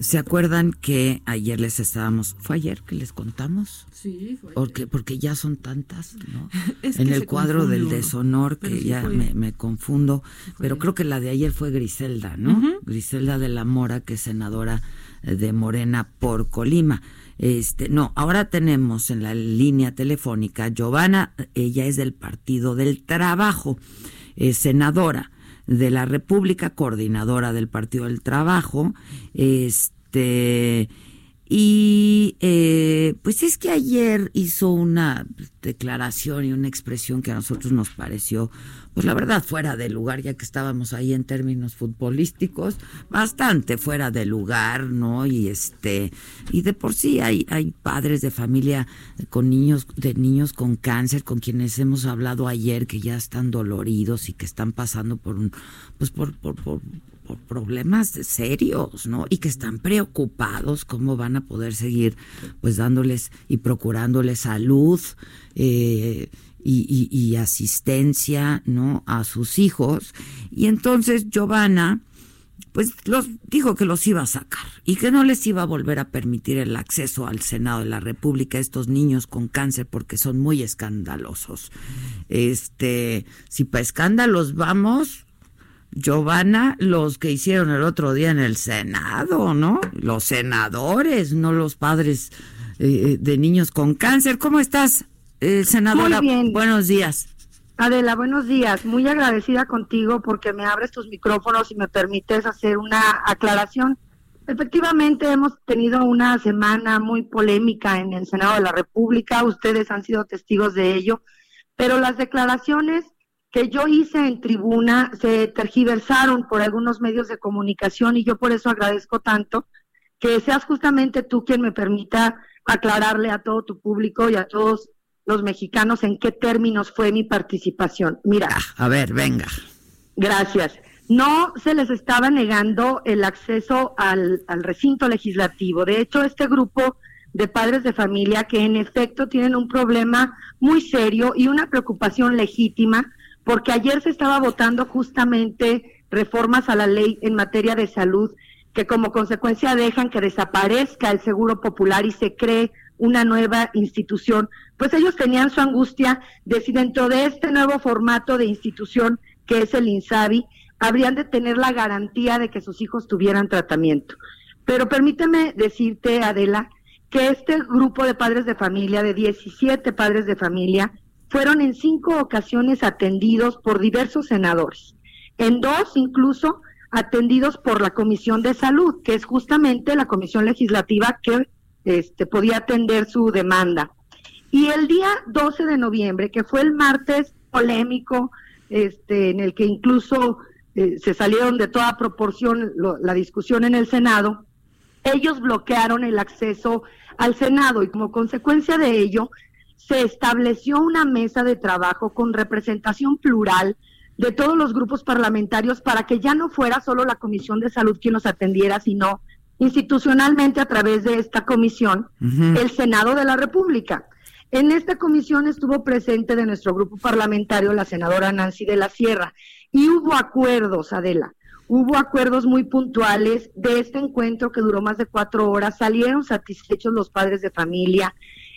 ¿Se acuerdan que ayer les estábamos, fue ayer que les contamos? Sí, fue. Porque, porque ya son tantas, ¿no? Es en el cuadro del deshonor, Pero que sí ya me, me confundo, pero creo que la de ayer fue Griselda, ¿no? Griselda de la Mora, que es senadora eh, de Morena por Colima. Este, no, ahora tenemos en la línea telefónica Giovanna, ella es del Partido del Trabajo, es senadora de la República, coordinadora del Partido del Trabajo, este y eh, pues es que ayer hizo una declaración y una expresión que a nosotros nos pareció, pues la verdad, fuera de lugar, ya que estábamos ahí en términos futbolísticos, bastante fuera de lugar, ¿no? Y este, y de por sí hay, hay padres de familia con niños, de niños con cáncer, con quienes hemos hablado ayer, que ya están doloridos y que están pasando por un, pues por, por, por problemas serios, ¿no? Y que están preocupados cómo van a poder seguir, pues dándoles y procurándoles salud eh, y, asistencia, ¿no? A sus hijos. Y entonces Giovanna, pues los dijo que los iba a sacar y que no les iba a volver a permitir el acceso al Senado de la República a estos niños con cáncer porque son muy escandalosos. Este, si para escándalos vamos, Giovanna, los que hicieron el otro día en el Senado, ¿no? Los senadores, no los padres eh, de niños con cáncer. ¿Cómo estás, eh, senadora? Muy bien. Buenos días. Adela, buenos días. Muy agradecida contigo porque me abres tus micrófonos y me permites hacer una aclaración. Efectivamente, hemos tenido una semana muy polémica en el Senado de la República. Ustedes han sido testigos de ello. Pero las declaraciones que yo hice en tribuna se tergiversaron por algunos medios de comunicación y yo por eso agradezco tanto que seas justamente tú quien me permita aclararle a todo tu público y a todos los mexicanos en qué términos fue mi participación. Mira, A ver, venga. gracias. No se les estaba negando el acceso al, al recinto legislativo. De hecho, este grupo de padres de familia que en efecto tienen un problema muy serio y una preocupación legítima, porque ayer se estaba votando justamente reformas a la ley en materia de salud que como consecuencia dejan que desaparezca el Seguro Popular y se cree una nueva institución, pues ellos tenían su angustia de si dentro de este nuevo formato de institución que es el INSABI, habrían de tener la garantía de que sus hijos tuvieran tratamiento. Pero permíteme decirte, Adela, que este grupo de padres de familia, de 17 padres de familia, fueron en cinco ocasiones atendidos por diversos senadores. En dos, incluso, atendidos por la Comisión de Salud, que es justamente la comisión legislativa que este, podía atender su demanda. Y el día 12 de noviembre, que fue el martes polémico, este, en el que incluso eh, se salieron de toda proporción lo- la discusión en el Senado, ellos bloquearon el acceso al Senado y como consecuencia de ello se estableció una mesa de trabajo con representación plural de todos los grupos parlamentarios para que ya no fuera solo la Comisión de Salud quien los atendiera, sino institucionalmente a través de esta comisión, el Senado de la República. En esta comisión estuvo presente de nuestro grupo parlamentario la senadora Nancy de la Sierra y hubo acuerdos, Adela, hubo acuerdos muy puntuales de este encuentro que duró más de cuatro horas, salieron satisfechos los padres de familia.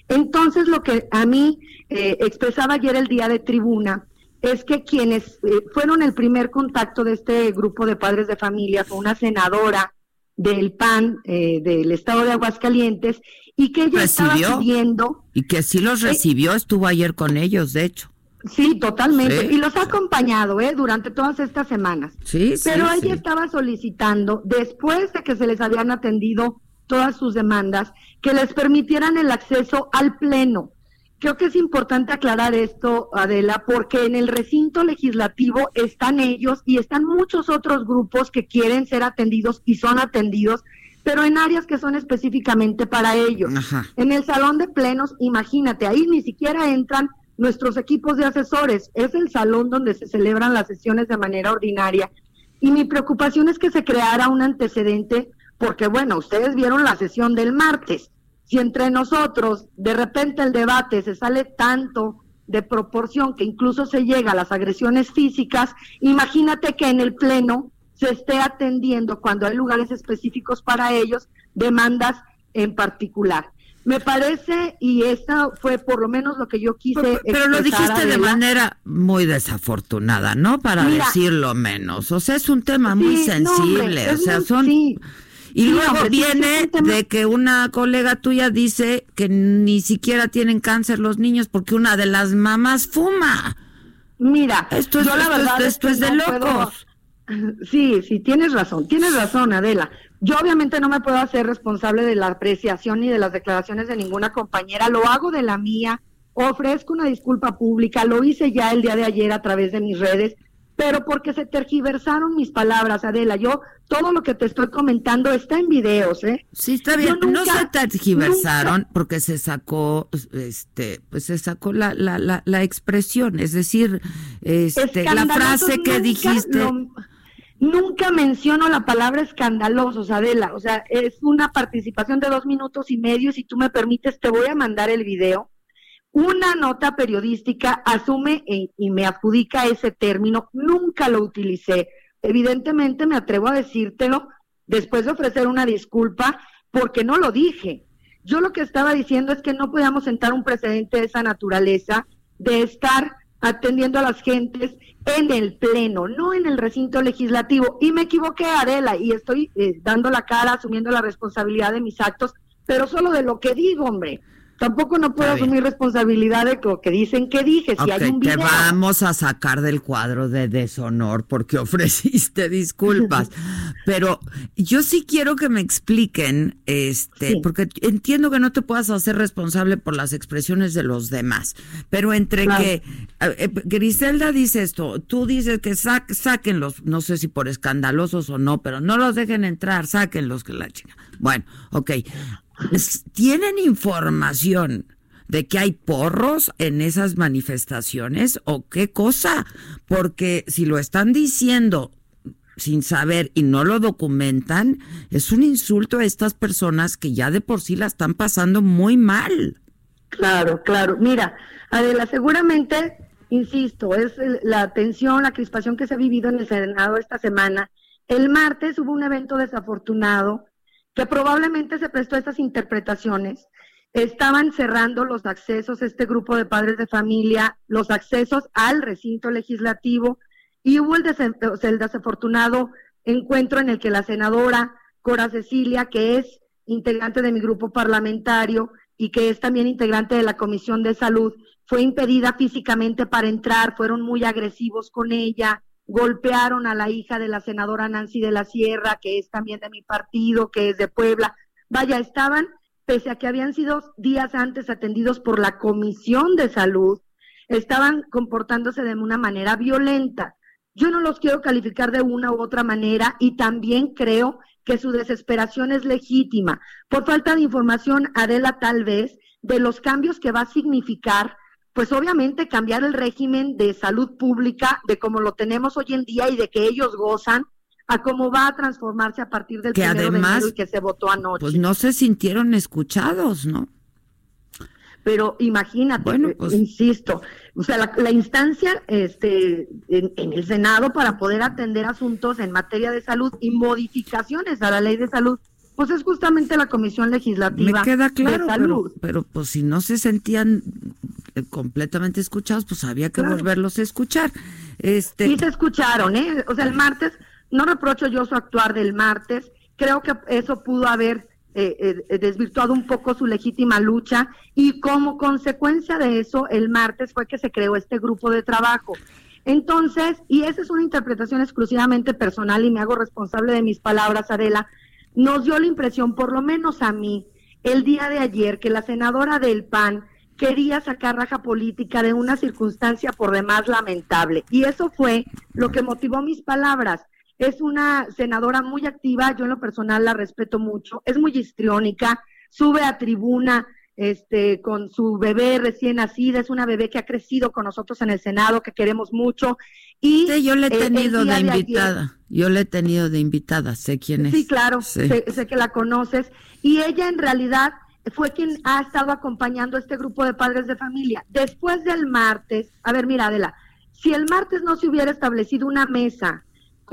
Entonces, lo que a mí eh, expresaba ayer el día de tribuna es que quienes eh, fueron el primer contacto de este grupo de padres de familia fue una senadora del PAN eh, del estado de Aguascalientes y que ella estaba ¿Recibió? pidiendo Y que sí los Sí. recibió, estuvo ayer con ellos, de hecho. Sí, totalmente. Sí. Y los ha acompañado, ¿eh? Durante todas estas semanas. Sí, sí, Pero ella estaba solicitando, después de que se les habían atendido todas sus demandas, que les permitieran el acceso al Pleno, Creo que es importante aclarar esto, Adela, porque en el recinto legislativo están ellos y están muchos otros grupos que quieren ser atendidos y son atendidos, pero en áreas que son específicamente para ellos. En el salón de plenos, imagínate, ahí ni siquiera entran nuestros equipos de asesores, es el salón donde se celebran las sesiones de manera ordinaria. Y mi preocupación es que se creara un antecedente, porque bueno, ustedes vieron la sesión del martes si entre nosotros de repente el debate se sale tanto de proporción que incluso se llega a las agresiones físicas, imagínate que en el Pleno se esté atendiendo, cuando hay lugares específicos para ellos, demandas en particular. Me parece, y esta fue por lo menos lo que yo quise. Pero, lo dijiste de manera muy desafortunada, ¿no? Para decirlo menos. O sea, es un tema muy sensible. o sea, son. Y luego viene de que una colega tuya dice que ni siquiera tienen cáncer los niños porque una de las mamás fuma. Mira, esto es, la verdad esto, es, de locos. Sí, sí, tienes razón, tienes razón, Adela. Yo obviamente no me puedo hacer responsable de la apreciación ni de las declaraciones de ninguna compañera, lo hago de la mía, ofrezco una disculpa pública, lo hice ya el día de ayer a través de mis redes, pero porque se tergiversaron mis palabras, Adela. Yo, todo lo que te estoy comentando está en videos, ¿eh? Sí, está bien. no se tergiversaron porque se sacó, este, pues se sacó la, la, la, la expresión, es decir, este, la frase que dijiste. nunca menciono la palabra escandalosos, Adela. O sea, es una participación de dos minutos y medio. Si tú me permites, te voy a mandar el video una nota periodística asume y me adjudica ese término, nunca lo utilicé. Evidentemente me atrevo a decírtelo después de ofrecer una disculpa porque no lo dije. Yo lo que estaba diciendo es que no podíamos sentar un precedente de esa naturaleza, de estar atendiendo a las gentes en el pleno, no en el recinto legislativo. Y me equivoqué, Adela, y estoy eh, dando la cara, asumiendo la responsabilidad de mis actos, pero solo de lo que digo, hombre. Tampoco no puedo asumir responsabilidad de lo que dicen que dije. Si hay un Te vamos a sacar del cuadro de deshonor porque ofreciste disculpas. Pero yo sí quiero que me expliquen, este, porque entiendo que no te puedas hacer responsable por las expresiones de los demás. Pero entre que eh, Griselda dice esto, tú dices que sa sáquenlos, no sé si por escandalosos o no, pero no los dejen entrar, sáquenlos que la chica. Bueno, ok. ¿Tienen información de que hay porros en esas manifestaciones o qué cosa? Porque si lo están diciendo sin saber y no lo documentan, es un insulto a estas personas que ya de por sí la están pasando muy mal. Claro, claro. Mira, Adela, seguramente, insisto, es la tensión, la crispación que se ha vivido en el Senado esta semana. El martes hubo un evento desafortunado que probablemente se prestó a estas interpretaciones. Estaban cerrando los accesos, este grupo de padres de familia, los accesos al recinto legislativo y hubo el, el desafortunado encuentro en el que la senadora Cora Cecilia, que es integrante de mi grupo parlamentario y que es también integrante de la Comisión de Salud, fue impedida físicamente para entrar, fueron muy agresivos con ella, golpearon a la hija de la senadora Nancy de la Sierra, que es también de mi partido, que es de Puebla. Vaya, estaban, pese a que habían sido días antes atendidos por la Comisión de Salud, estaban comportándose de una manera violenta. Yo no los quiero calificar de una u otra manera y también creo que su desesperación es legítima. Por falta de información, Adela, tal vez, de los cambios que va a significar pues obviamente cambiar el régimen de salud pública de como lo tenemos hoy en día y de que ellos gozan a cómo va a transformarse a partir del que además, y que se votó anoche. Pues no se sintieron escuchados, ¿no? Pero imagínate, eh, pues insisto, o sea, la, instancia este, en, en, el Senado para poder atender asuntos en materia de salud y modificaciones a la ley de salud pues es justamente la Comisión Legislativa Me queda claro, de Salud. Pero, pues si no se sentían eh, completamente escuchados, pues había que volverlos a escuchar. Este... Sí se escucharon, ¿eh? O sea, el martes, no reprocho yo su actuar del martes, creo que eso pudo haber eh, eh, desvirtuado un poco su legítima lucha y como consecuencia de eso, el martes fue que se creó este grupo de trabajo. Entonces, y esa es una interpretación exclusivamente personal y me hago responsable de mis palabras, Adela, nos dio la impresión, por lo menos a mí, el día de ayer, que la senadora del PAN quería sacar raja política de una circunstancia por demás lamentable. Y eso fue lo que motivó mis palabras. Es una senadora muy activa, yo en lo personal la respeto mucho, es muy histriónica, sube a tribuna este, con su bebé recién nacida, es una bebé que ha crecido con nosotros en el Senado, que queremos mucho. Y sí, yo le he tenido de invitada, yo le he tenido de invitada, sé quién es. Sí, claro, Sé, sé, que la conoces. Y ella en realidad fue quien ha estado acompañando a este grupo de padres de familia. Después del martes, a ver, mira, Adela, si el martes no se hubiera establecido una mesa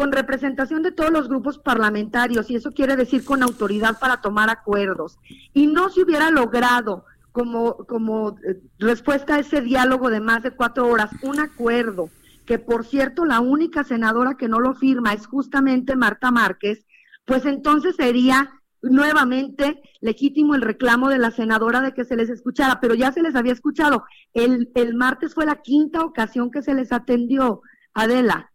con representación de todos los grupos parlamentarios, y eso quiere decir con autoridad para tomar acuerdos, y no se hubiera logrado como, como eh, respuesta a ese diálogo de más de cuatro horas un acuerdo, que por cierto la única senadora que no lo firma es justamente Marta Márquez, pues entonces sería nuevamente legítimo el reclamo de la senadora de que se les escuchara, pero ya se les había escuchado. El, el martes fue la quinta ocasión que se les atendió, Adela.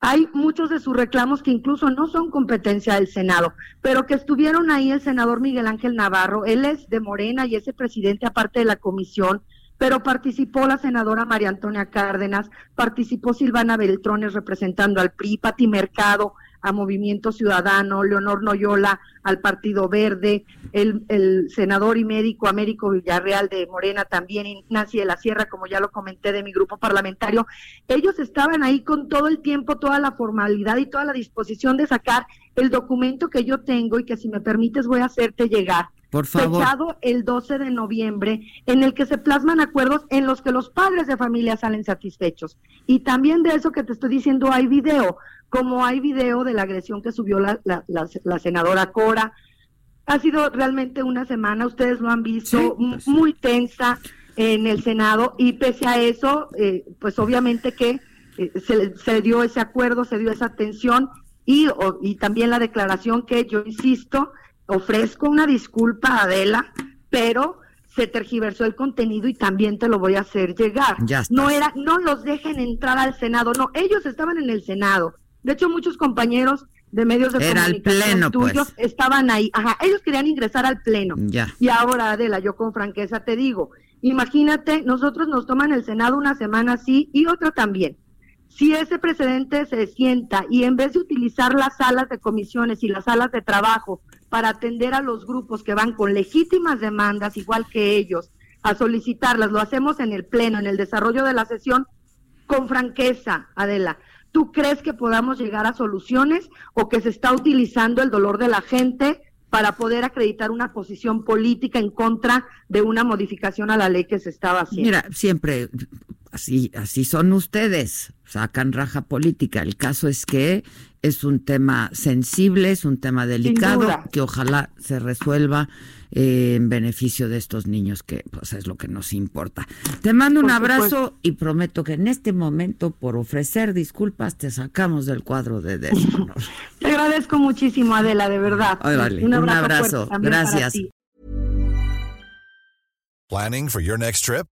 Hay muchos de sus reclamos que incluso no son competencia del Senado, pero que estuvieron ahí el senador Miguel Ángel Navarro. Él es de Morena y es el presidente aparte de la comisión, pero participó la senadora María Antonia Cárdenas, participó Silvana Beltrones representando al PRI, Pati Mercado, a Movimiento Ciudadano, Leonor Noyola al Partido Verde, el, el, senador y médico Américo Villarreal de Morena también, Nancy de la Sierra, como ya lo comenté, de mi grupo parlamentario, ellos estaban ahí con todo el tiempo, toda la formalidad y toda la disposición de sacar el documento que yo tengo y que si me permites voy a hacerte llegar. Por favor. Fechado el 12 de noviembre, en el que se plasman acuerdos en los que los padres de familia salen satisfechos. Y también de eso que te estoy diciendo hay video como hay video de la agresión que subió la, la, senadora Cora. Ha sido realmente una semana, ustedes lo han visto, pues muy tensa en el Senado y pese a eso, eh, pues obviamente que eh, se, se, dio ese acuerdo, se dio esa atención y, y también la declaración que yo insisto, ofrezco una disculpa a Adela, pero se tergiversó el contenido y también te lo voy a hacer llegar. no era, no los dejen entrar al Senado, no, ellos estaban en el Senado, de hecho, muchos compañeros de medios de comunicación pues. tuyos estaban ahí. Ajá, ellos querían ingresar al pleno. Ya. Y ahora, Adela, yo con franqueza te digo, imagínate, nosotros nos toman el Senado una semana sí y otra también. Si ese precedente se sienta y en vez de utilizar las salas de comisiones y las salas de trabajo para atender a los grupos que van con legítimas demandas, igual que ellos, a solicitarlas, lo hacemos en el pleno, en el desarrollo de la sesión, con franqueza, Adela. ¿Tú crees que podamos llegar a soluciones o que se está utilizando el dolor de la gente para poder acreditar una posición política en contra de una modificación a la ley que se estaba haciendo? Mira, siempre así así son ustedes, sacan raja política. El caso es que es un tema sensible, es un tema delicado que ojalá se resuelva eh, en beneficio de estos niños, que pues es lo que nos importa. Te mando un abrazo y prometo que en este momento, por ofrecer disculpas, te sacamos del cuadro de deshonor. te agradezco muchísimo, Adela, de verdad. un abrazo. Gracias. Planning for your next trip?